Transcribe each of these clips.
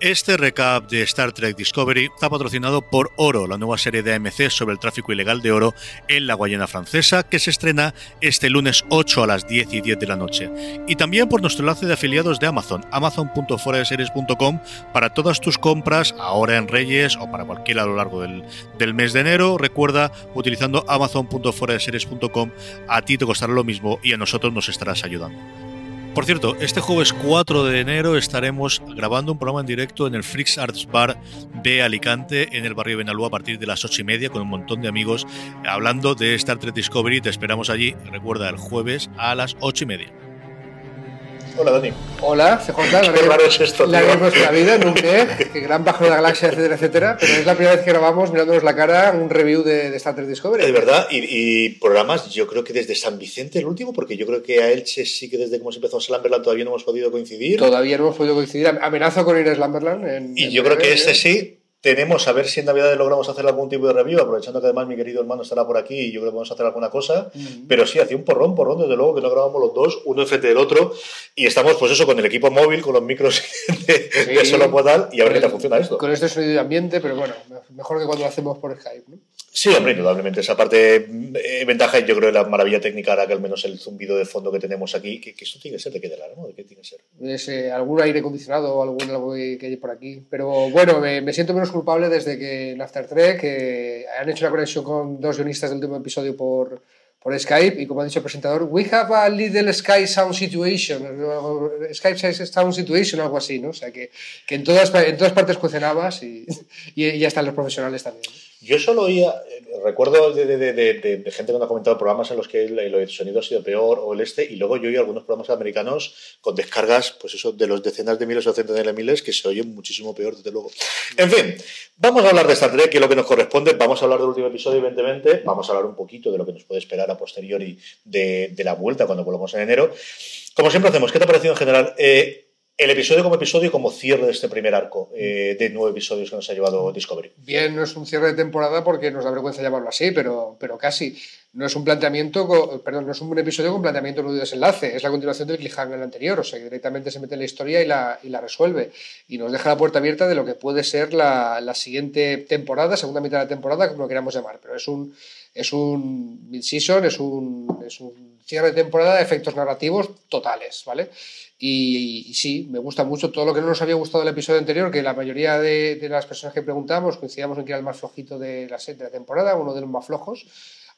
Este recap de Star Trek Discovery está patrocinado por Oro, la nueva serie de AMC sobre el tráfico ilegal de oro en la Guayana francesa, que se estrena este lunes 8 a las 10 y 10 de la noche. Y también por nuestro enlace de afiliados de Amazon, amazon.foradeseries.com, para todas tus compras, ahora en Reyes o para cualquiera a lo largo del, del mes de enero. Recuerda, utilizando amazon.foradeseries.com, a ti te costará lo mismo y a nosotros nos estarás ayudando. Por cierto, este jueves 4 de enero estaremos grabando un programa en directo en el Freaks Arts Bar de Alicante, en el barrio de Benalúa, a partir de las 8 y media, con un montón de amigos hablando de Star Trek Discovery. Te esperamos allí, recuerda, el jueves a las 8 y media. Hola, Dani. Hola, CJ. Qué raro es esto, La de nuestra vida, nunca, que gran bajo de la galaxia, etcétera, etcétera. Pero es la primera vez que grabamos mirándonos la cara un review de, de Star Trek Discovery. De verdad, y, y programas, yo creo que desde San Vicente el último, porque yo creo que a Elche sí que desde que se empezó Slamberland todavía no hemos podido coincidir. Todavía no hemos podido coincidir. Amenazo con ir a Slumberland. En, Y en yo creo que este ¿eh? sí. Tenemos a ver si en Navidad logramos hacer algún tipo de review, aprovechando que además mi querido hermano estará por aquí y yo creo que vamos a hacer alguna cosa. Pero sí, hacía un porrón, porrón, desde luego que no grabamos los dos, uno enfrente del otro. Y estamos, pues eso, con el equipo móvil, con los micros de, de solo podal y a ver qué tal funciona esto. Con este sonido de ambiente, pero bueno, mejor que cuando lo hacemos por Skype. ¿no? Sí, hombre, indudablemente. Esa parte, eh, ventaja, yo creo, de la maravilla técnica ahora que al menos el zumbido de fondo que tenemos aquí, que, que tiene que ser de qué de la, ¿no? ¿De qué tiene que ser? Eh, algún aire acondicionado o algún algo que, hay por aquí. Pero bueno, me, siento menos culpable desde que en After Trek eh, han hecho una conexión con dos guionistas del último episodio por, por Skype y como ha dicho el presentador, we have a little Sky Sound situation, Skype Sound situation, algo así, ¿no? O sea que, que en, todas, en todas partes cocinabas y, y ya están los profesionales también. Yo solo oía, eh, recuerdo de, gente que nos ha comentado programas en los que el, sonido ha sido peor o el este, y luego yo oí algunos programas americanos con descargas, pues eso, de los decenas de miles o centenares de miles que se oyen muchísimo peor, desde luego. En fin, vamos a hablar de Star Trek, que es lo que nos corresponde, vamos a hablar del último episodio, evidentemente, vamos a hablar un poquito de lo que nos puede esperar a posteriori de, de la vuelta cuando volvamos en enero. Como siempre hacemos, ¿qué te ha parecido en general? Eh, el episodio como episodio como cierre de este primer arco eh, de nueve episodios que nos ha llevado Discovery. Bien, no es un cierre de temporada porque nos da vergüenza llamarlo así, pero, pero casi. No es un planteamiento, perdón, no es un episodio con planteamiento nudo y desenlace, es la continuación del cliffhanger anterior, o sea, que directamente se mete en la historia y la, y la resuelve. Y nos deja la puerta abierta de lo que puede ser la, la siguiente temporada, segunda mitad de la temporada, como lo queramos llamar, pero es un, es un mid-season, es un, es un cierre de temporada de efectos narrativos totales, ¿vale? Y, sí, me gusta mucho todo lo que no nos había gustado del episodio anterior, que la mayoría de, de las personas que preguntamos coincidíamos en que era el más flojito de la, de la temporada, uno de los más flojos.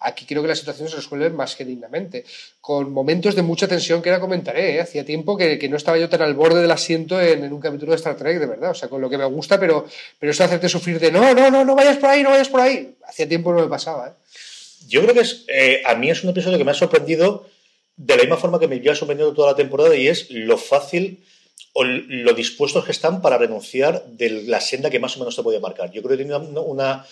Aquí creo que la situación se resuelve más que dignamente, con momentos de mucha tensión que ahora comentaré. ¿eh? Hacía tiempo que, no estaba yo tan al borde del asiento en, un capítulo de Star Trek, de verdad. O sea, con lo que me gusta, pero, pero eso hacerte sufrir de no, no, no, no vayas por ahí, no vayas por ahí. Hacía tiempo no me pasaba. ¿eh? Yo creo que es, eh, a mí es un episodio que me ha sorprendido de la misma forma que me lleva sorprendiendo toda la temporada y es lo fácil o lo dispuestos que están para renunciar de la senda que más o menos te podía marcar. Yo creo que tiene una, una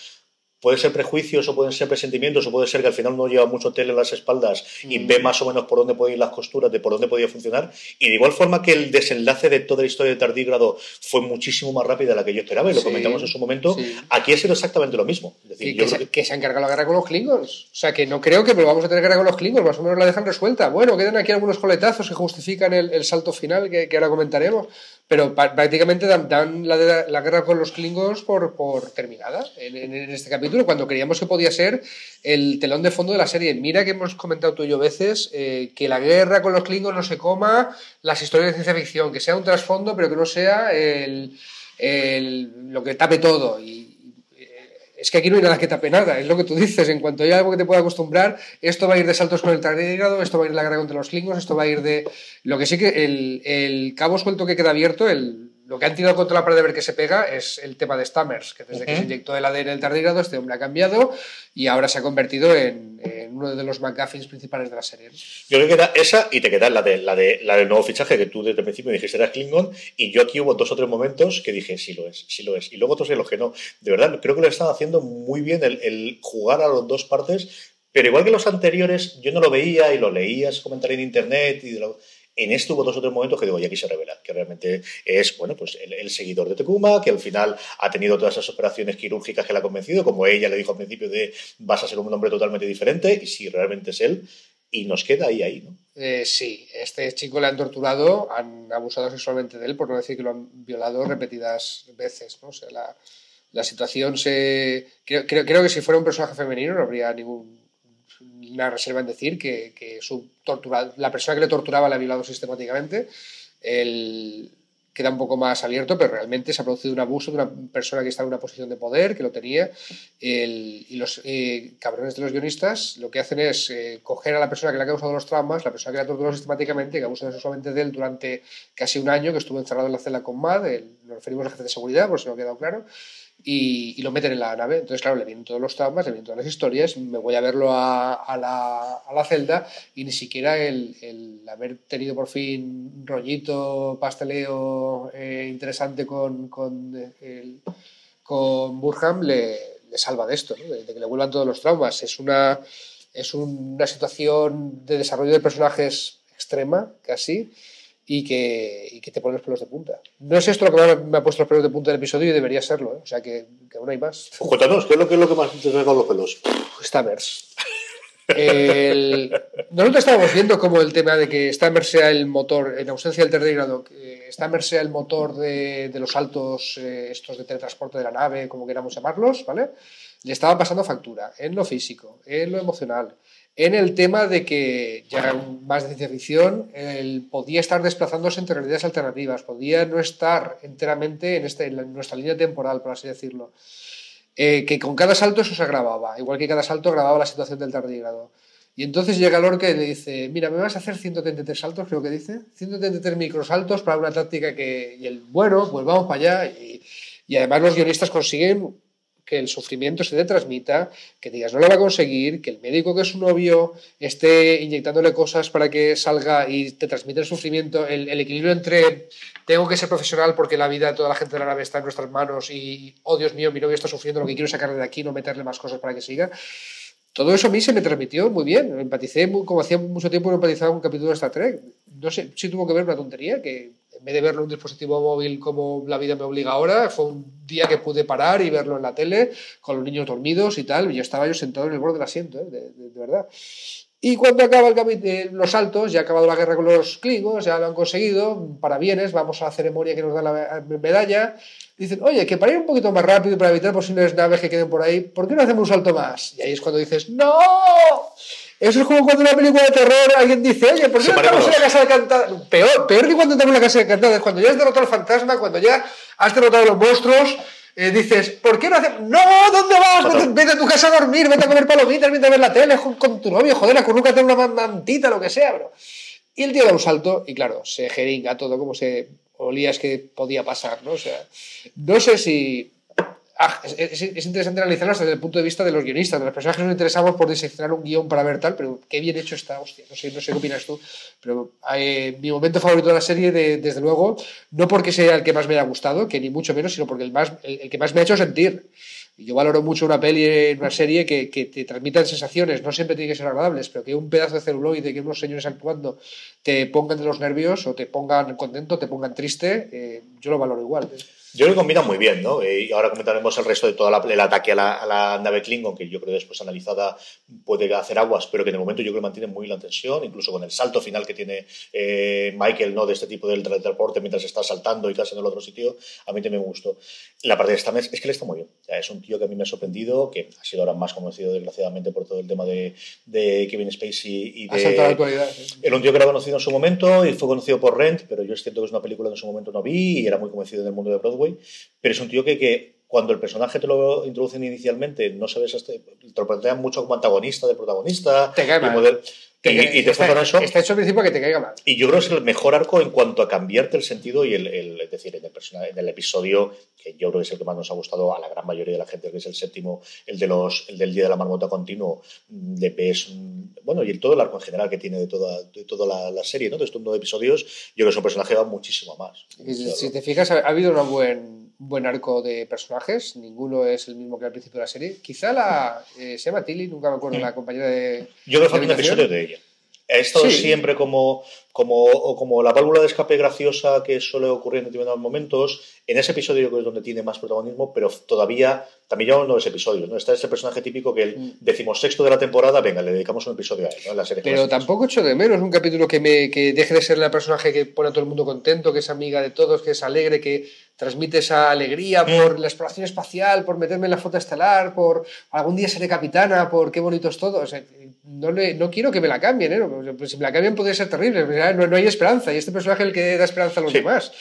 puede ser prejuicios o pueden ser presentimientos o puede ser que al final uno lleva mucho tele en las espaldas y mm. ve más o menos por dónde pueden ir las costuras, de por dónde podía funcionar. Y de igual forma que el desenlace de toda la historia de Tardígrado fue muchísimo más rápida de la que yo esperaba y lo sí, comentamos en su momento, sí. aquí ha sido exactamente lo mismo. Es decir, que, se, que... que, se, ha encargado la guerra con los Klingons. O sea, que no creo que volvamos a tener guerra con los Klingons, más o menos la dejan resuelta. Bueno, quedan aquí algunos coletazos que justifican el, el salto final que, que ahora comentaremos pero prácticamente dan, dan la, la, guerra con los Klingons por, por terminada en, en, este capítulo, cuando creíamos que podía ser el telón de fondo de la serie. Mira que hemos comentado tú y yo veces eh, que la guerra con los Klingons no se coma las historias de ciencia ficción, que sea un trasfondo, pero que no sea el, lo que tape todo. Y, es que aquí no hay nada que tape nada, es lo que tú dices, en cuanto haya algo que te pueda acostumbrar, esto va a ir de saltos con el tardígrado, esto va a ir de la guerra contra los klingons, esto va a ir de... Lo que sí que el, el cabo suelto que queda abierto, el, lo que han tirado contra la pared de ver que se pega es el tema de Stammers, que desde uh -huh. que se inyectó el ADN del tardígrado, este hombre ha cambiado y ahora se ha convertido en, en uno de los McGuffins principales de la serie. Yo creo que era esa y te queda la, de, la, de, la del nuevo fichaje que tú desde el principio dijiste era Klingon y yo aquí hubo dos o tres momentos que dije sí lo es, sí lo es. Y luego otros en los que no. De verdad, creo que lo están haciendo muy bien el, el jugar a las dos partes, pero igual que los anteriores, yo no lo veía y lo leía, se comentario en internet y de lo, en esto hubo dos o tres momentos que digo, y aquí se revela, que realmente es, bueno, pues el, seguidor de Tekuma, que al final ha tenido todas esas operaciones quirúrgicas que le ha convencido, como ella le dijo al principio de vas a ser un hombre totalmente diferente, y si realmente es él, y nos queda ahí, ahí, ¿no? Eh, sí, este chico le han torturado, han abusado sexualmente de él, por no decir que lo han violado repetidas veces, ¿no? O sea, la, la situación se... Creo, creo, que si fuera un personaje femenino no habría ningún una reserva en decir que, que su tortura, la persona que le torturaba la ha violado sistemáticamente. El, queda un poco más abierto, pero realmente se ha producido un abuso de una persona que está en una posición de poder, que lo tenía, el, y los eh, cabrones de los guionistas lo que hacen es eh, coger a la persona que le ha causado los traumas, la persona que le ha torturado sistemáticamente, que abusa sexualmente de él durante casi un año, que estuvo encerrado en la celda con Mad, nos referimos a jefe de seguridad, por si no ha quedado claro, y, lo meten en la nave. Entonces, claro, le vienen todos los traumas, le vienen todas las historias, me voy a verlo a, a, la, a la, celda y ni siquiera el, el, haber tenido por fin un rollito, pasteleo eh, interesante con, con, el, con Burham le, le, salva de esto, ¿no? de, de, que le vuelvan todos los traumas. Es una, es una situación de desarrollo de personajes extrema, casi y que, y que, te pone los pelos de punta. No es esto lo que me ha puesto los pelos de punta del episodio y debería serlo, ¿eh? o sea que, que, aún hay más. Cuéntanos, ¿qué es lo que, es lo que más te con los pelos? Stammers. El... Nosotros estábamos viendo como el tema de que Stammers sea el motor, en ausencia del tardígrado, que Stammers sea el motor de, de los saltos eh, estos de teletransporte de la nave, como queramos llamarlos, ¿vale? Le estaba pasando factura en lo físico, en lo emocional, en el tema de que, ya más de ciencia ficción, él podía estar desplazándose entre realidades alternativas, podía no estar enteramente en, este, nuestra línea temporal, por así decirlo. Eh, que con cada salto eso se agravaba, igual que cada salto agravaba la situación del tardígrado. Y entonces llega Lorca y le dice, mira, me vas a hacer 133 saltos, creo que dice, 133 microsaltos para una táctica que... Y el bueno, pues vamos para allá. Y además los guionistas consiguen que el sufrimiento se te transmita, que digas no lo va a conseguir, que el médico que es su novio esté inyectándole cosas para que salga y te transmite el sufrimiento, el, equilibrio entre tengo que ser profesional porque la vida de toda la gente de la nave está en nuestras manos y, oh Dios mío, mi novio está sufriendo, lo que quiero sacarle de aquí, no meterle más cosas para que siga. Todo eso a mí se me transmitió muy bien. Empaticé, como hacía mucho tiempo no empatizaba un capítulo de Star Trek. No sé si tuvo que ver una tontería que en vez de verlo en un dispositivo móvil como la vida me obliga ahora, fue un día que pude parar y verlo en la tele con los niños dormidos y tal. Y yo estaba yo sentado en el borde del asiento, ¿eh? de, de, de, verdad. Y cuando acaba el eh, los saltos, ya ha acabado la guerra con los Klingons, ya lo han conseguido, para bienes, vamos a la ceremonia que nos da la medalla. Dicen, oye, que para ir un poquito más rápido para evitar posibles naves que queden por ahí, ¿por qué no hacemos un salto más? Y ahí es cuando dices, ¡No! Eso es como cuando en una película de terror alguien dice, oye, ¿por qué no estamos en la casa de cantar? Peor, peor que cuando estamos en la casa de cantar, cuando ya has derrotado al fantasma, cuando ya has derrotado a los monstruos, eh, dices, ¿por qué no haces? ¡No! ¿Dónde vas? Vete, vete, a tu casa a dormir, vete a comer palomitas, vete a ver la tele con, con tu novio, joder, acurrúcate una mantita, lo que sea, bro. Y el tío da un salto y, claro, se jeringa todo como se olía es que podía pasar, ¿no? O sea, no sé si ah, es, es, es, interesante analizarlo desde el punto de vista de los guionistas, de las personas que nos interesamos por diseccionar un guion para ver tal, pero qué bien hecho está, hostia, no sé, no sé qué opinas tú, pero eh, mi momento favorito de la serie, de, desde luego, no porque sea el que más me haya gustado, que ni mucho menos, sino porque el, más, el, que más me ha hecho sentir. Yo valoro mucho una peli, una serie que, te transmitan sensaciones, no siempre tiene que ser agradables, pero que un pedazo de celuloide, que unos señores actuando te pongan de los nervios o te pongan contento, te pongan triste, eh, yo lo valoro igual. Yo creo que combina muy bien, ¿no? Eh, y ahora comentaremos el resto de todo el ataque a la, a la, nave Klingon, que yo creo después analizada puede hacer aguas, pero que el momento yo creo que mantiene muy la tensión, incluso con el salto final que tiene eh, Michael, ¿no? De este tipo del transporte mientras está saltando y casi en el otro sitio, a mí también me gustó. La parte de Stamets es que le está muy bien. O sea, es un tío que a mí me ha sorprendido, que ha sido ahora más conocido desgraciadamente por todo el tema de, de Kevin Spacey y de... La actualidad, ¿sí? Era un tío que era conocido en su momento y fue conocido por Rent, pero yo es cierto que es una película que en su momento no vi y era muy conocido en el mundo de Broadway, pero es un tío que, que cuando el personaje te lo introducen inicialmente, no sabes, te lo plantean mucho como antagonista de protagonista. Te cae y, y te está, eso. Está hecho al principio que te caiga mal. Y yo creo que es el mejor arco en cuanto a cambiarte el sentido y el, el es decir, en el, personaje, en el episodio que yo creo que es el que más nos ha gustado a la gran mayoría de la gente, que es el séptimo, el de los, el del día de la marmota continuo, de es bueno, y todo el arco en general que tiene de toda, de toda la, la serie, ¿no? De estos nueve episodios, yo creo que es un personaje va muchísimo más. Si, si te fijas, ha, ha habido un buen, buen arco de personajes, ninguno es el mismo que al principio de la serie. Quizá la, eh, se llama Tilly, nunca me acuerdo, la compañera de... Yo creo que falta un episodio de ella. Ha estado Sí. siempre como, como, o como la válvula de escape graciosa que suele ocurrir en determinados momentos. En ese episodio que es donde tiene más protagonismo, pero todavía también llevamos nueve episodios. ¿no? Está ese personaje típico que el Mm. decimosexto de la temporada, venga, le dedicamos un episodio a él, ¿no? En la serie Pero tampoco echo de menos un capítulo que, me, que deje de ser la personaje que pone a todo el mundo contento, que es amiga de todos, que es alegre, que transmite esa alegría por la exploración espacial, por meterme en la flota estelar, por algún día seré capitana, por qué bonito es todo. O sea, no, le- no quiero que me la cambien, ¿eh? Si me la cambian podría ser terrible. No, no hay esperanza y este personaje es el que da esperanza a los Sí. demás.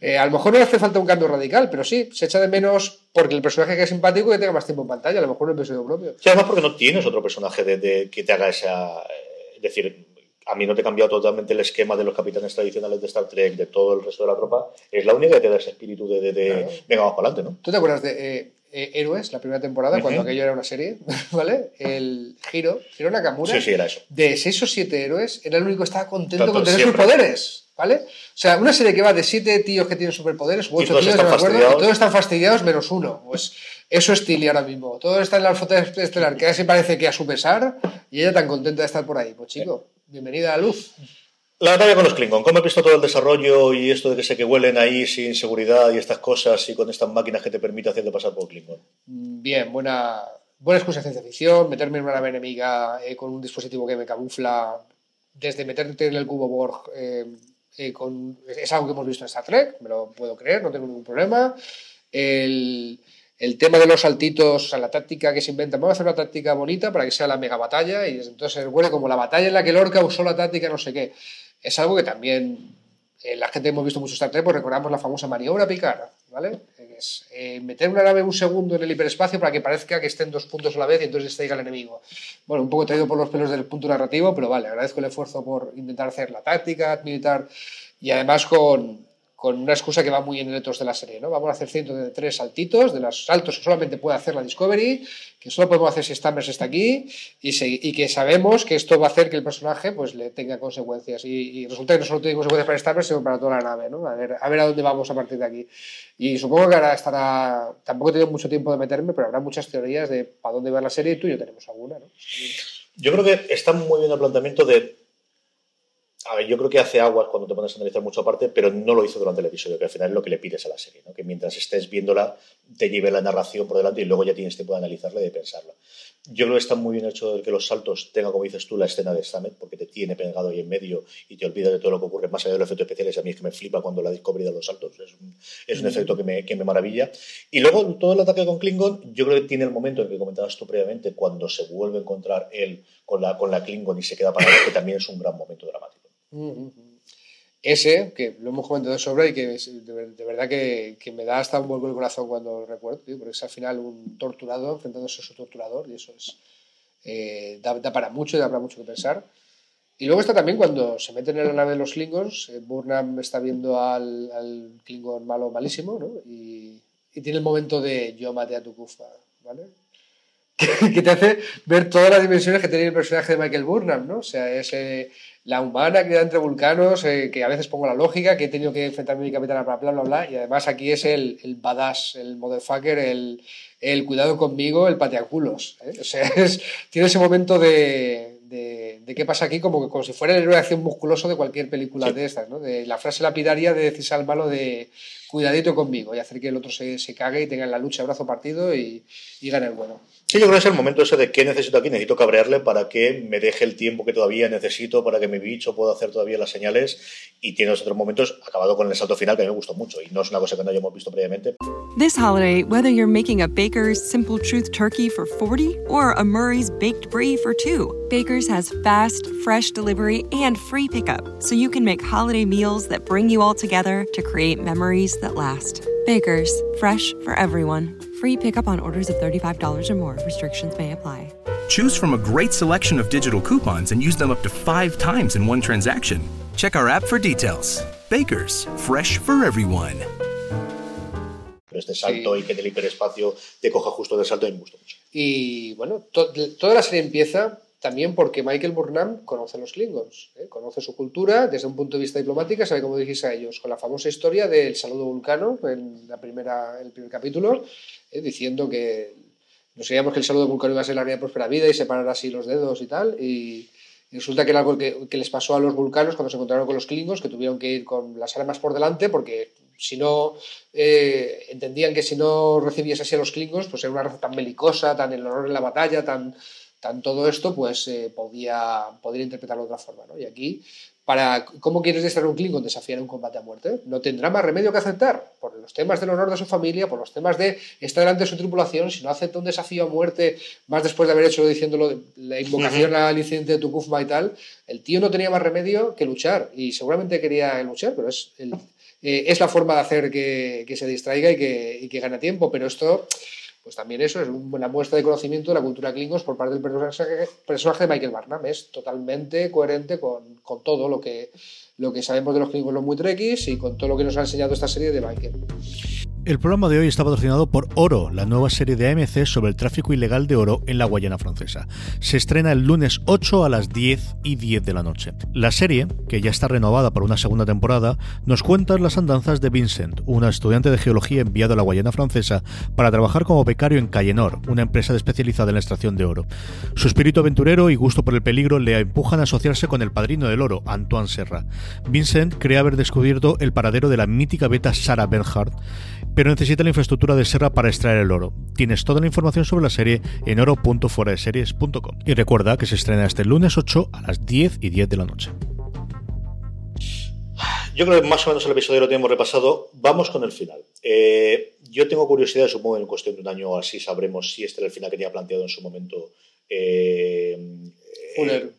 Eh, a lo mejor no le hace falta un cambio radical, pero sí, se echa de menos porque el personaje que es simpático que tenga más tiempo en pantalla, a lo mejor un episodio propio. Sí, además porque no tienes otro personaje de, de- que te haga esa... eh, Es decir, a mí no te ha cambiado totalmente el esquema de los capitanes tradicionales de Star Trek, de todo el resto de la tropa. Es la única que te da ese espíritu de, de, de, Claro. venga, vamos para adelante, ¿no? ¿Tú te acuerdas de eh, eh, Héroes, la primera temporada, cuando aquello era una serie? ¿Vale? El Hiro, Hiro Nakamura, Sí, sí, era eso. de seis o siete héroes, era el único que estaba contento Tanto, con tener siempre. sus poderes. ¿Vale? O sea, una serie que va de siete tíos que tienen superpoderes, u ocho tíos, no me acuerdo, y todos están fastidiados menos uno. Pues eso es Tilly ahora mismo. Todo está en la flota estelar, que casi parece que a su pesar, y ella tan contenta de estar por ahí. Pues chico, bienvenida a luz. La batalla con los Klingon, ¿cómo he visto todo el desarrollo y esto de que sé que huelen ahí sin seguridad y estas cosas y con estas máquinas que te permite hacerte pasar por Klingon? Mm, Bien, buena, buena excusa de ciencia ficción, meterme en una nave enemiga eh, con un dispositivo que me camufla, desde meterte en el cubo Borg, eh, eh, con, es algo que hemos visto en Star Trek, me lo puedo creer, no tengo ningún problema. El, el tema de los saltitos, o sea, la táctica que se inventa, vamos a hacer una táctica bonita para que sea la mega batalla y entonces huele como la batalla en la que Lorca usó la táctica no sé qué. Es algo que también eh, la gente hemos visto mucho Star Trek, pues recordamos la famosa maniobra Picard, ¿vale? Es eh, meter una nave un segundo en el hiperespacio para que parezca que estén dos puntos a la vez y entonces distraiga al enemigo. Bueno, un poco traído por los pelos del punto narrativo, pero vale, agradezco el esfuerzo por intentar hacer la táctica militar y además con, con una excusa que va muy en el de la serie, ¿no? Vamos a hacer 103 saltitos, de los saltos que solamente puede hacer la Discovery, que solo podemos hacer si Stammers está aquí, y, se- y que sabemos que esto va a hacer que el personaje pues le tenga consecuencias. Y, resulta que no solo tiene consecuencias para Stammers, sino para toda la nave, ¿no? A ver, a dónde vamos a partir de aquí. Y supongo que ahora estará, tampoco he tenido mucho tiempo de meterme, pero habrá muchas teorías de para dónde va la serie, y tú y yo tenemos alguna. Yo creo que está muy bien el planteamiento de. A ver, yo creo que hace aguas cuando te pones a analizar mucho aparte, pero no lo hizo durante el episodio, que al final es lo que le pides a la serie, ¿no? que mientras estés viéndola te lleve la narración por delante y luego ya tienes tiempo de analizarla y de pensarla. Yo creo que está muy bien hecho el que los saltos tengan, como dices tú, la escena de Stammet, porque te tiene pegado ahí en medio y te olvidas de todo lo que ocurre, más allá de los efectos especiales. A mí es que me flipa cuando la Discovery da los saltos, es un, es un efecto que me, que me maravilla. Y luego todo el ataque con Klingon, yo creo que tiene el momento en que comentabas tú previamente, cuando se vuelve a encontrar él con la, con la Klingon y se queda parado, que también es un gran momento dramático. Ese, que lo hemos comentado de sobra y que de, ver- de verdad que, que me da hasta un vuelco el corazón cuando lo recuerdo, tío, porque es al final un torturado enfrentándose a su torturador y eso es eh, da, da para mucho y da para mucho que pensar. Y luego está también cuando se meten en la nave de los Klingons, eh, Burnham está viendo al, al Klingon malo malísimo, ¿no? Y, y tiene el momento de yo maté a tu kufa, ¿vale? Que, que te hace ver todas las dimensiones que tiene el personaje de Michael Burnham, ¿no? O sea, es eh, la humana criada entre vulcanos, eh, que a veces pongo la lógica, que he tenido que enfrentarme a mi capitana, bla, bla, bla, bla, y además aquí es el, el badass, el motherfucker, el, el cuidado conmigo, el pateaculos. ¿eh? O sea, es- tiene ese momento de, de, de qué pasa aquí como, que, como si fuera el héroe de acción musculoso de cualquier película Sí. de estas, ¿no? De la frase lapidaria de decirse al malo de cuidadito conmigo y hacer que el otro se, se cague y tenga en la lucha brazo partido y, y gane el bueno. Sí, yo creo que es el momento ese de qué necesito aquí. Necesito cabrearle para que me deje el tiempo que todavía necesito para que mi bicho pueda hacer todavía las señales. Y tiene otros momentos, acabado con el salto final, que a me gustó mucho. Y no es una cosa que no hayamos visto previamente. This holiday, whether you're making a Baker's Simple Truth turkey for 40 or a Murray's Baked Brie for 2, Baker's has fast, fresh delivery and free pickup, so you can make holiday meals that bring you all together to create memories that last. Baker's, fresh for everyone. Free pickup on orders of $35 or more. Restrictions may apply. Choose from a great selection of digital coupons and use them up to five times in one transaction. Check our app for details. Bakers, fresh for everyone. Este salto y que en el hiperespacio te coja justo del salto me gusta mucho. Y bueno, toda la serie empieza también porque Michael Burnham conoce a los Klingons, ¿eh? conoce su cultura desde un punto de vista diplomático, sabe cómo dirigirse a ellos, con la famosa historia del saludo vulcano en la primera, el primer capítulo, ¿eh? diciendo que nos creíamos que el saludo vulcano iba a ser la de próspera vida y separar así los dedos y tal, y, resulta que era algo que, les pasó a los vulcanos cuando se encontraron con los Klingons, que tuvieron que ir con las armas por delante porque si no eh, entendían que si no recibiese así a los Klingons, pues era una raza tan belicosa, tan el honor en la batalla, tan tan todo esto, pues eh, podía, interpretarlo de otra forma. ¿no? Y aquí, para ¿cómo quieres destruir un Klingon? Desafiar un combate a muerte. No tendrá más remedio que aceptar, por los temas del honor de su familia, por los temas de estar delante de su tripulación. Si no acepta un desafío a muerte, más después de haber hecho diciéndolo, la invocación al incidente de Tukufma y tal, el tío no tenía más remedio que luchar. Y seguramente quería luchar, pero es, el, eh, es la forma de hacer que, que se distraiga y que, y que gane tiempo. Pero esto pues también eso es una muestra de conocimiento de la cultura Klingons por parte del personaje, de Michael Barnum. Es totalmente coherente con, todo lo que, lo que sabemos de los Klingons, los muy trekkies y con todo lo que nos ha enseñado esta serie de Michael. El programa de hoy está patrocinado por Oro, la nueva serie de AMC sobre el tráfico ilegal de oro en la Guayana francesa. Se estrena el lunes 8 a las 10 y 10 de la noche. La serie, que ya está renovada para una segunda temporada, nos cuenta las andanzas de Vincent, una estudiante de geología enviado a la Guayana francesa para trabajar como becario en Cayenor, una empresa especializada en la extracción de oro. Su espíritu aventurero y gusto por el peligro le empujan a asociarse con el padrino del oro, Antoine Serra. Vincent cree haber descubierto el paradero de la mítica beta Sarah Bernhardt, pero necesita la infraestructura de Serra para extraer el oro. Tienes toda la información sobre la serie en oro.foradeseries.com. Y recuerda que se estrena este lunes 8 a las 10 y 10 de la noche. Yo creo que más o menos el episodio lo tenemos repasado. Vamos con el final. Eh, yo tengo curiosidad, supongo que en cuestión de un año así sabremos si este era el final que tenía planteado en su momento eh, Fuller. Eh,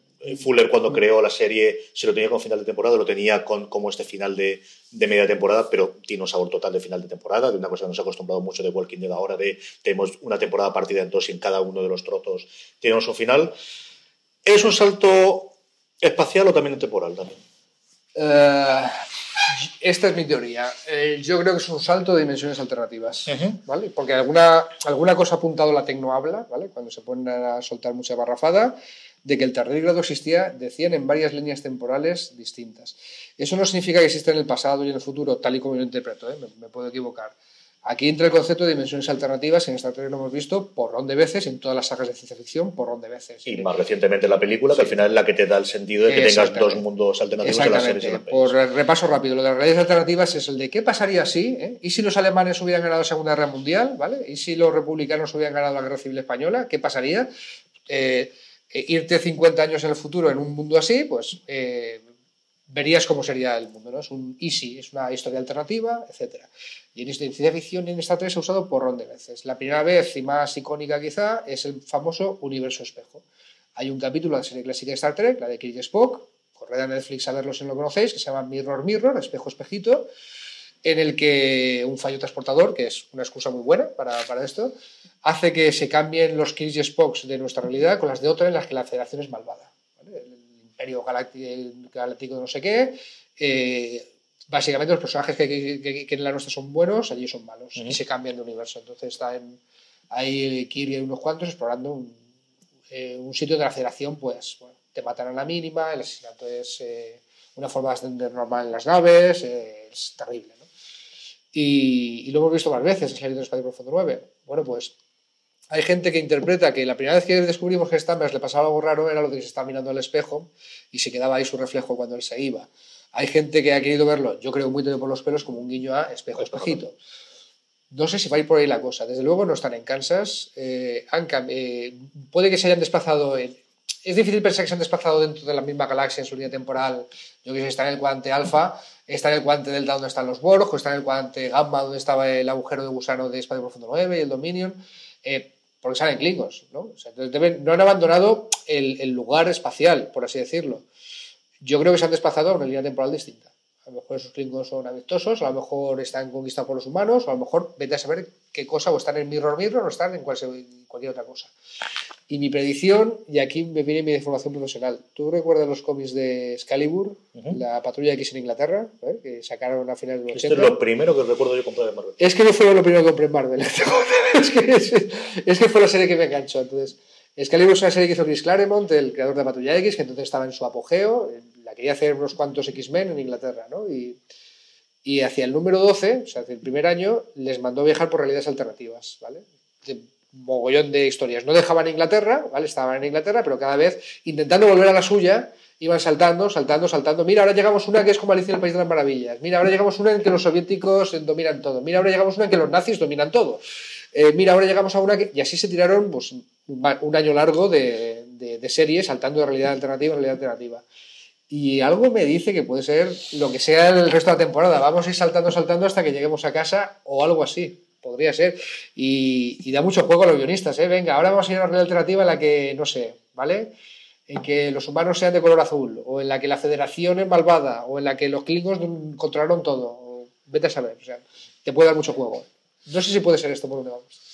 Fuller cuando creó la serie se lo tenía con final de temporada, lo tenía con como este final de, media temporada, pero tiene un sabor total de final de temporada, de una cosa que nos ha acostumbrado mucho de Walking Dead ahora, de tenemos una temporada partida en dos y en cada uno de los trozos tenemos un final. ¿Es un salto espacial o también temporal? También? Eh, esta es mi teoría. Eh, yo creo que es un salto de dimensiones alternativas, ¿vale? Porque alguna, alguna cosa ha apuntado la tecnohabla, ¿vale? Cuando se ponen a soltar mucha barrafada, de que el tardígrado existía, decían, en varias líneas temporales distintas. Eso no significa que exista en el pasado y en el futuro, tal y como yo lo interpreto, ¿eh? me, puedo equivocar. Aquí entra el concepto de dimensiones alternativas, en Star Trek lo hemos visto porrón de veces, en todas las sagas de ciencia ficción, porrón de veces. Y más recientemente la película, que al final es la que te da el sentido de que tengas dos mundos alternativos en las series. Por repaso rápido, lo de las realidades alternativas es el de qué pasaría si, eh? ¿y si los alemanes hubieran ganado la Segunda Guerra Mundial? ¿vale? ¿Y si los republicanos hubieran ganado la Guerra Civil Española? ¿Qué pasaría? Eh, eh, irte 50 años en el futuro en un mundo así, pues eh, verías cómo sería el mundo. ¿no? Es un easy, es una historia alternativa, etc. Y en ciencia ficción en Star Trek se ha usado por de veces. La primera vez y más icónica quizá es el famoso universo espejo. Hay un capítulo de la serie clásica de Star Trek, la de Kirk Spock, corred a Netflix a verlo si no lo conocéis, que se llama Mirror Mirror, espejo espejito, en el que un fallo transportador, que es una excusa muy buena para, para esto, hace que se cambien los Kirk y Spocks de nuestra realidad con las de otra en las que la federación es malvada. El imperio galáctico de no sé qué. Eh, básicamente los personajes que, en la nuestra son buenos, allí son malos y se cambian de universo. Entonces está en, ahí Kirk y unos cuantos explorando un, eh, un, sitio de la federación, pues te matan a la mínima, el asesinato es eh, una forma bastante normal en las naves, es terrible. Y, lo hemos visto más veces en serie de Espacio Profundo 9. Bueno, pues hay gente que interpreta que la primera vez que descubrimos que Stammers le pasaba algo raro era lo de que se estaba mirando al espejo y se quedaba ahí su reflejo cuando él se iba. Hay gente que ha querido verlo, yo creo muy por los pelos, como un guiño a espejo, espejito. No sé si va a ir por ahí la cosa. Desde luego no están en Kansas. Eh, eh, puede que se hayan desplazado. es difícil pensar que se han desplazado dentro de la misma galaxia en su línea temporal. Yo que sé, está en el cuadrante alfa, está en el cuadrante delta donde están los Borg, está en el cuadrante gamma donde estaba el agujero de gusano de Espacio Profundo 9 y el Dominion. Eh, porque salen Klingons, ¿no? no han abandonado el, lugar espacial, por así decirlo. Yo creo que se han desplazado a una línea temporal distinta. A lo mejor esos Klingons son amistosos, a lo mejor están conquistados por los humanos, o a lo mejor vete a saber qué cosa, o están en Mirror Mirror, o están en cualquier otra cosa. Y mi predicción, y aquí me viene mi información profesional. ¿Tú recuerdas los cómics de Excalibur, la patrulla X en Inglaterra, ¿eh? que sacaron a finales de los 80? Esto es lo primero que recuerdo yo comprar de Marvel. Es que no fue lo primero que compré en Marvel. es, que, es, que fue la serie que me enganchó. Entonces, Excalibur es una serie que hizo Chris Claremont, el creador de Patrulla X, que entonces estaba en su apogeo. La quería hacer unos cuantos X-Men en Inglaterra, ¿no? Y, y hacia el número 12, o sea, hacia el primer año, les mandó viajar por realidades alternativas, ¿vale? mogollón de historias. No dejaban Inglaterra, ¿vale? Estaban en Inglaterra, pero cada vez intentando volver a la suya, iban saltando, saltando, saltando. Mira, ahora llegamos una que es como Alicia en el País de las Maravillas. Mira, ahora llegamos una en que los soviéticos dominan todo. Mira, ahora llegamos una en que los nazis dominan todo. Eh, mira, ahora llegamos a una que... Y así se tiraron pues, un año largo de, de, series saltando de realidad alternativa a realidad alternativa. Y algo me dice que puede ser lo que sea el resto de la temporada. Vamos a ir saltando, saltando hasta que lleguemos a casa o algo así podría ser. Y, da mucho juego a los guionistas, ¿eh? Venga, ahora vamos a ir a una realidad alternativa en la que, no sé, ¿vale? En que los humanos sean de color azul, o en la que la federación es malvada, o en la que los Klingons controlaron todo. vete a saber, o sea, te puede dar mucho juego. No sé si puede ser esto por donde vamos.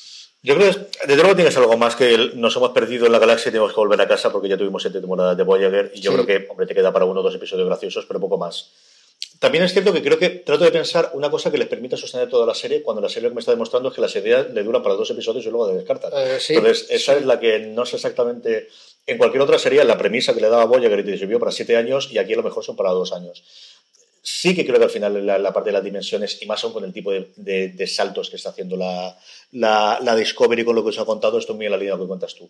Yo creo que desde luego tienes algo más que nos hemos perdido en la galaxia y tenemos que volver a casa porque ya tuvimos siete temporadas de Voyager y yo creo que, hombre, te queda para uno o dos episodios graciosos, pero poco más. También es cierto que creo que trato de pensar una cosa que les permita sostener toda la serie, cuando la serie lo que me está demostrando es que las ideas le duran para dos episodios y luego la descartan. Eh, Entonces, esa es la que no sé exactamente. En cualquier otra serie, la premisa que le daba Voyager y te sirvió para siete años y aquí a lo mejor son para dos años. Sí que creo que al final la, parte de las dimensiones, y más aún con el tipo de, saltos que está haciendo la, la, Discovery con lo que os ha contado, esto muy en la línea que cuentas tú.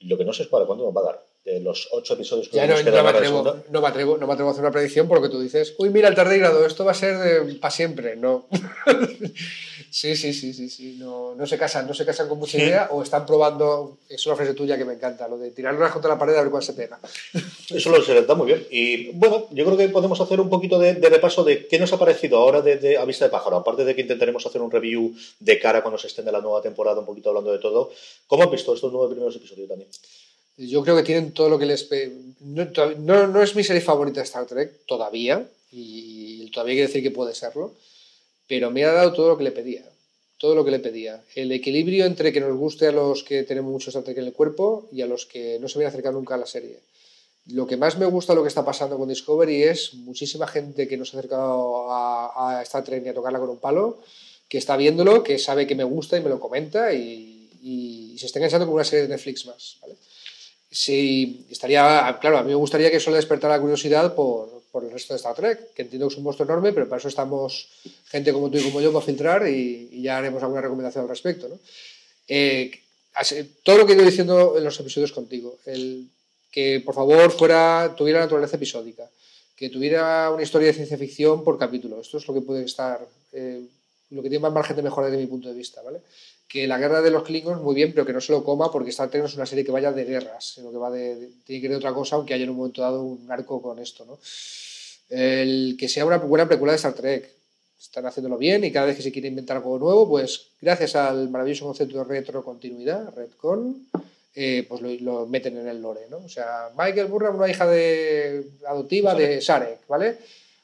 Lo que no sé es para cuándo nos va a dar los ocho episodios que ya no, no, me atrevo, no, me atrevo, no me atrevo a hacer una predicción porque tú dices, uy, mira el tardígrado, esto va a ser para siempre. No. sí, sí, sí, sí, sí. No, no, se casan, no se casan con mucha idea o están probando, es una frase tuya que me encanta, lo de tirar una contra la pared a ver cuál se pega. Eso lo se da muy bien. Y bueno, yo creo que podemos hacer un poquito de, repaso de qué nos ha parecido ahora de, a vista de pájaro, aparte de que intentaremos hacer un review de cara cuando se extiende la nueva temporada, un poquito hablando de todo. ¿Cómo has visto estos nueve primeros episodios, también? Yo creo que tienen todo lo que les... No, no, no es mi serie favorita de Star Trek todavía, y todavía quiere decir que puede serlo, pero me ha dado todo lo que le pedía. Todo lo que le pedía. El equilibrio entre que nos guste a los que tenemos mucho Star Trek en el cuerpo y a los que no se vienen a acercar nunca a la serie. Lo que más me gusta lo que está pasando con Discovery es muchísima gente que no se ha acercado a, a Star Trek ni a tocarla con un palo, que está viéndolo, que sabe que me gusta y me lo comenta y, y se está enganchando con una serie de Netflix más. ¿vale? Sí, estaría, claro, a mí me gustaría que eso le despertara la curiosidad por, por, el resto de Star Trek, que entiendo que es un monstruo enorme, pero para eso estamos gente como tú y como yo para filtrar y, ya haremos alguna recomendación al respecto. ¿no? Eh, todo lo que he ido diciendo en los episodios contigo, el, que por favor fuera, tuviera naturaleza episódica, que tuviera una historia de ciencia ficción por capítulo. Esto es lo que puede estar, eh, lo que tiene más margen de mejora desde mi punto de vista, ¿vale? Que la guerra de los Klingons, muy bien, pero que no se lo coma porque Star Trek no es una serie que vaya de guerras, sino que va de, tiene que ir de otra cosa, aunque haya en un momento dado un arco con esto, ¿no? El que sea una buena película de Star Trek. Están haciéndolo bien y cada vez que se quiere inventar algo nuevo, pues gracias al maravilloso concepto de retrocontinuidad, Redcon, eh, pues lo, meten en el lore, ¿no? O sea, Michael Burnham, una hija de, adoptiva de Sarek, ¿vale?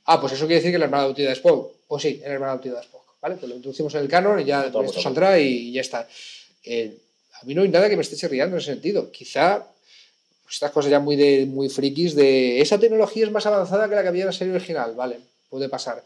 Ah, pues eso quiere decir que la hermana adoptiva de Spock. Pues sí, la hermana adoptiva de Spock. ¿Vale? Pues lo introducimos en el canon y ya esto saldrá y ya está. Eh, a mí no hay nada que me esté chirriando en ese sentido. Quizá pues, estas cosas ya muy, de, muy frikis de esa tecnología es más avanzada que la que había en la serie original, vale, puede pasar.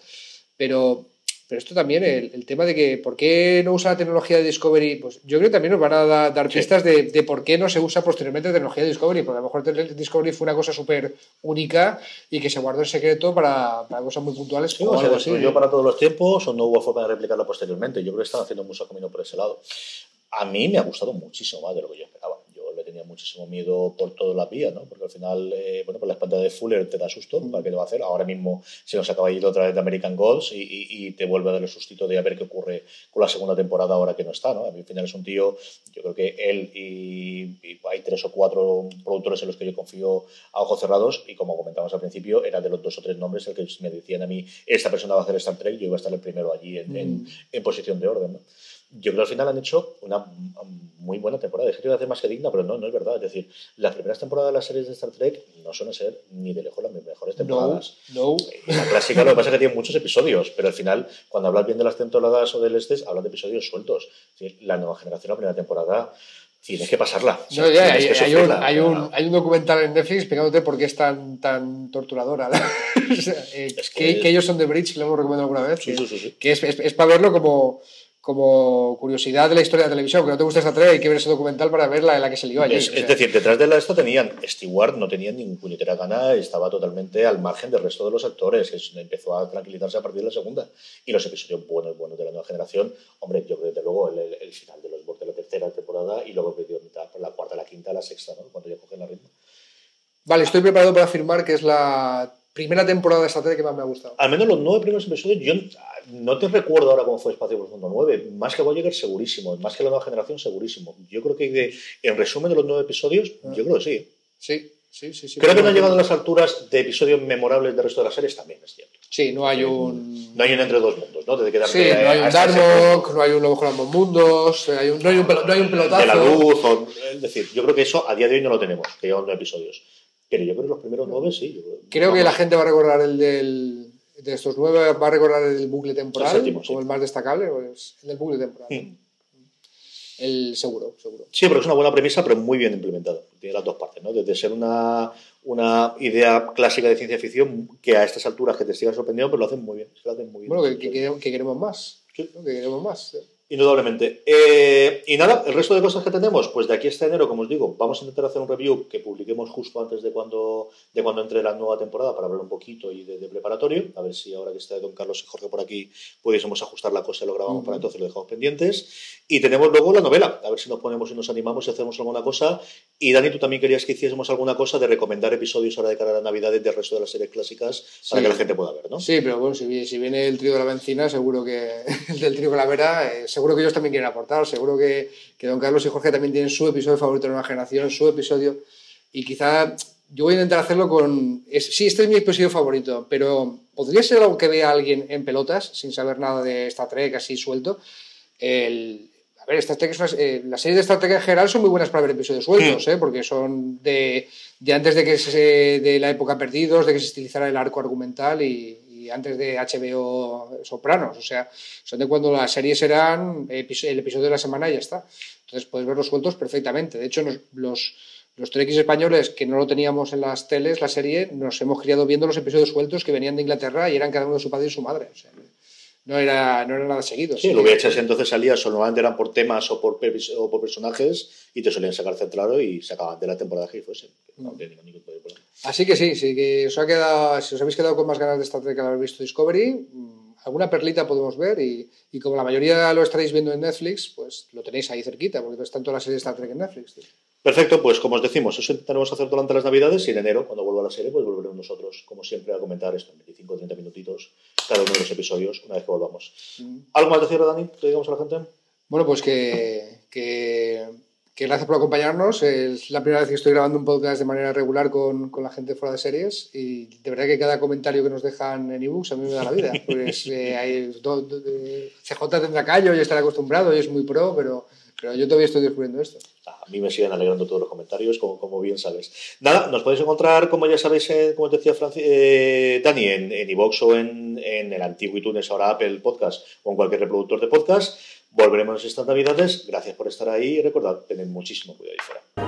Pero pero esto también, el, tema de que por qué no usa la tecnología de Discovery, pues yo creo que también nos van a dar pistas de, de, por qué no se usa posteriormente la tecnología de Discovery, porque a lo mejor Discovery fue una cosa súper única y que se guardó en secreto para, para cosas muy puntuales. Sí, o se destruyó para todos los tiempos o no hubo forma de replicarlo posteriormente. Yo creo que están haciendo mucho camino por ese lado. A mí me ha gustado muchísimo más de lo que yo esperaba tenía muchísimo miedo por todas las vías, ¿no? Porque al final, eh, bueno, pues la espalda de Fuller te da susto, ¿para qué lo va a hacer? Ahora mismo se nos acaba de ir otra vez de American Gods y, y, te vuelve a dar el sustito de a ver qué ocurre con la segunda temporada ahora que no está, ¿no? A mí al final es un tío, yo creo que él y, hay tres o cuatro productores en los que yo confío a ojos cerrados y como comentamos al principio, era de los dos o tres nombres el que me decían a mí, esta persona va a hacer Star Trek, yo iba a estar el primero allí en, en, mm. en posición de orden, ¿no? Yo creo que al final han hecho una muy buena temporada. Dije que iba a hacer más que digna, pero no, no es verdad. Es decir, las primeras temporadas de las series de Star Trek no suelen ser ni de lejos las mejores temporadas. No, La clásica lo que pasa es que tiene muchos episodios, pero al final, cuando hablas bien de las temporadas o del este, hablas de episodios sueltos. la nueva generación, la primera temporada, tienes que pasarla. hay, un, hay, un, hay, un, documental en Netflix explicándote por qué es tan, tan torturadora. Eh, es que, que, ellos son de Bridge, que lo hemos recomendado alguna vez. Sí, que, sí, que es, es, para verlo como, como curiosidad de la historia de la televisión, que no te gusta esta tarea, hay que ver ese documental para ver la en la que se lió. Es, es decir, detrás de la esta tenían Stewart, no tenía ninguna puñetera gana, estaba totalmente al margen del resto de los actores, que empezó a tranquilizarse a partir de la segunda. Y los episodios buenos, buenos de la nueva generación, hombre, yo creo que desde luego el, final de los de la tercera temporada y luego la cuarta, la quinta, la sexta, ¿no? cuando ya cogen la ritmo. Vale, estoy preparado para afirmar que es la primera temporada de esta serie que más me ha gustado. Al menos los nueve primeros episodios, yo no te recuerdo ahora cómo fue Espacio Profundo 9. Más que Voyager, segurísimo. Más que la nueva generación, segurísimo. Yo creo que en resumen de los nueve episodios, ah. yo creo que sí. Sí, sí, sí. sí creo que no ha llegado a las alturas de episodios memorables del resto de las series, también es cierto. Sí, no hay un. No hay un entre dos mundos, ¿no? Desde que sí, no hay un Darmok, no hay un Lobo ambos mundos, hay un, no, hay un, no hay un pelotazo. De la luz, es decir, yo creo que eso a día de hoy no lo tenemos, que llevan nueve episodios. Pero yo creo que los primeros nueve sí. creo que la gente va a recordar el del de estos nueve va a recordar el bucle temporal como el más destacable, pues el del bucle temporal. Hmm. El seguro, seguro. Sí, pero es una buena premisa, pero muy bien implementada. Tiene las dos partes, ¿no? Desde ser una, una idea clásica de ciencia ficción que a estas alturas que te siga sorprendiendo, pero lo hacen muy bien. lo hacen muy bien. Bueno, que, que, queremos más. Sí. Que queremos más. Indudablemente. Eh, y nada, el resto de cosas que tenemos, pues de aquí hasta enero, como os digo, vamos a intentar hacer un review que publiquemos justo antes de cuando, de cuando entre la nueva temporada para hablar un poquito y de, preparatorio. A ver si ahora que está Don Carlos y Jorge por aquí pudiésemos ajustar la cosa y lo grabamos para entonces lo dejamos pendientes. Y tenemos luego la novela, a ver si nos ponemos y nos animamos y hacemos alguna cosa. Y Dani, tú también querías que hiciésemos alguna cosa de recomendar episodios ahora de cara a las Navidades del resto de las series clásicas para que la gente pueda ver, ¿no? Sí, pero bueno, si, viene el trío de la benzina, seguro que el del trío Calavera, eh, seguro que ellos también quieren aportar, seguro que, que, don Carlos y Jorge también tienen su episodio favorito de una generación, su episodio, y quizá yo voy a intentar hacerlo con... sí, este es mi episodio favorito, pero podría ser algo que vea alguien en pelotas, sin saber nada de Star Trek, así suelto. El, a ver, Star Trek eh, las series de Star Trek en general son muy buenas para ver episodios sueltos. ¿eh? porque son de, de antes de que se, de la época perdidos, de que se estilizara el arco argumental y, antes de HBO Sopranos. O sea, son de cuando las series eran el episodio de la semana y ya está. Entonces puedes verlos sueltos perfectamente. De hecho, los, los Trekkies españoles que no lo teníamos en las teles, la serie, nos hemos criado viendo los episodios sueltos que venían de Inglaterra y eran cada uno de su padre y su madre. O sea, no era, no era nada seguido. Sí, lo VHS entonces salía, solamente eran por temas o por, o por personajes y te solían sacar centrado y se acababan de la temporada que fuese. No tenía ningún Así que sí, sí que os ha quedado, si os habéis quedado con más ganas de Star Trek al haber visto Discovery, mm, alguna perlita podemos ver y, y, como la mayoría lo estaréis viendo en Netflix, pues lo tenéis ahí cerquita, porque están todas las series de Star Trek en Netflix. Perfecto, pues como os decimos, eso intentaremos hacer durante las Navidades y en enero, cuando vuelva la serie, pues volveremos nosotros, como siempre, a comentar esto en 25 o 30 minutitos cada uno de los episodios una vez que volvamos. Mm. ¿Algo más decir, Dani, que digamos a la gente? Bueno, pues que, que que gracias por acompañarnos. Es la primera vez que estoy grabando un podcast de manera regular con, con la gente fuera de series y de verdad que cada comentario que nos dejan en ebooks a mí me da la vida. Pues eh, hay, CJ tendrá callo y estará acostumbrado y es muy pro, pero, pero yo todavía estoy descubriendo esto. A mí me siguen alegrando todos los comentarios, como, como bien sabes. Nada, nos podéis encontrar, como ya sabéis, como te decía eh, Dani, en, en o en, en el antiguo iTunes, ahora Apple Podcast o en cualquier reproductor de podcast. Volveremos estas navidades. Gracias por estar ahí y recordad, tened muchísimo cuidado ahí fuera.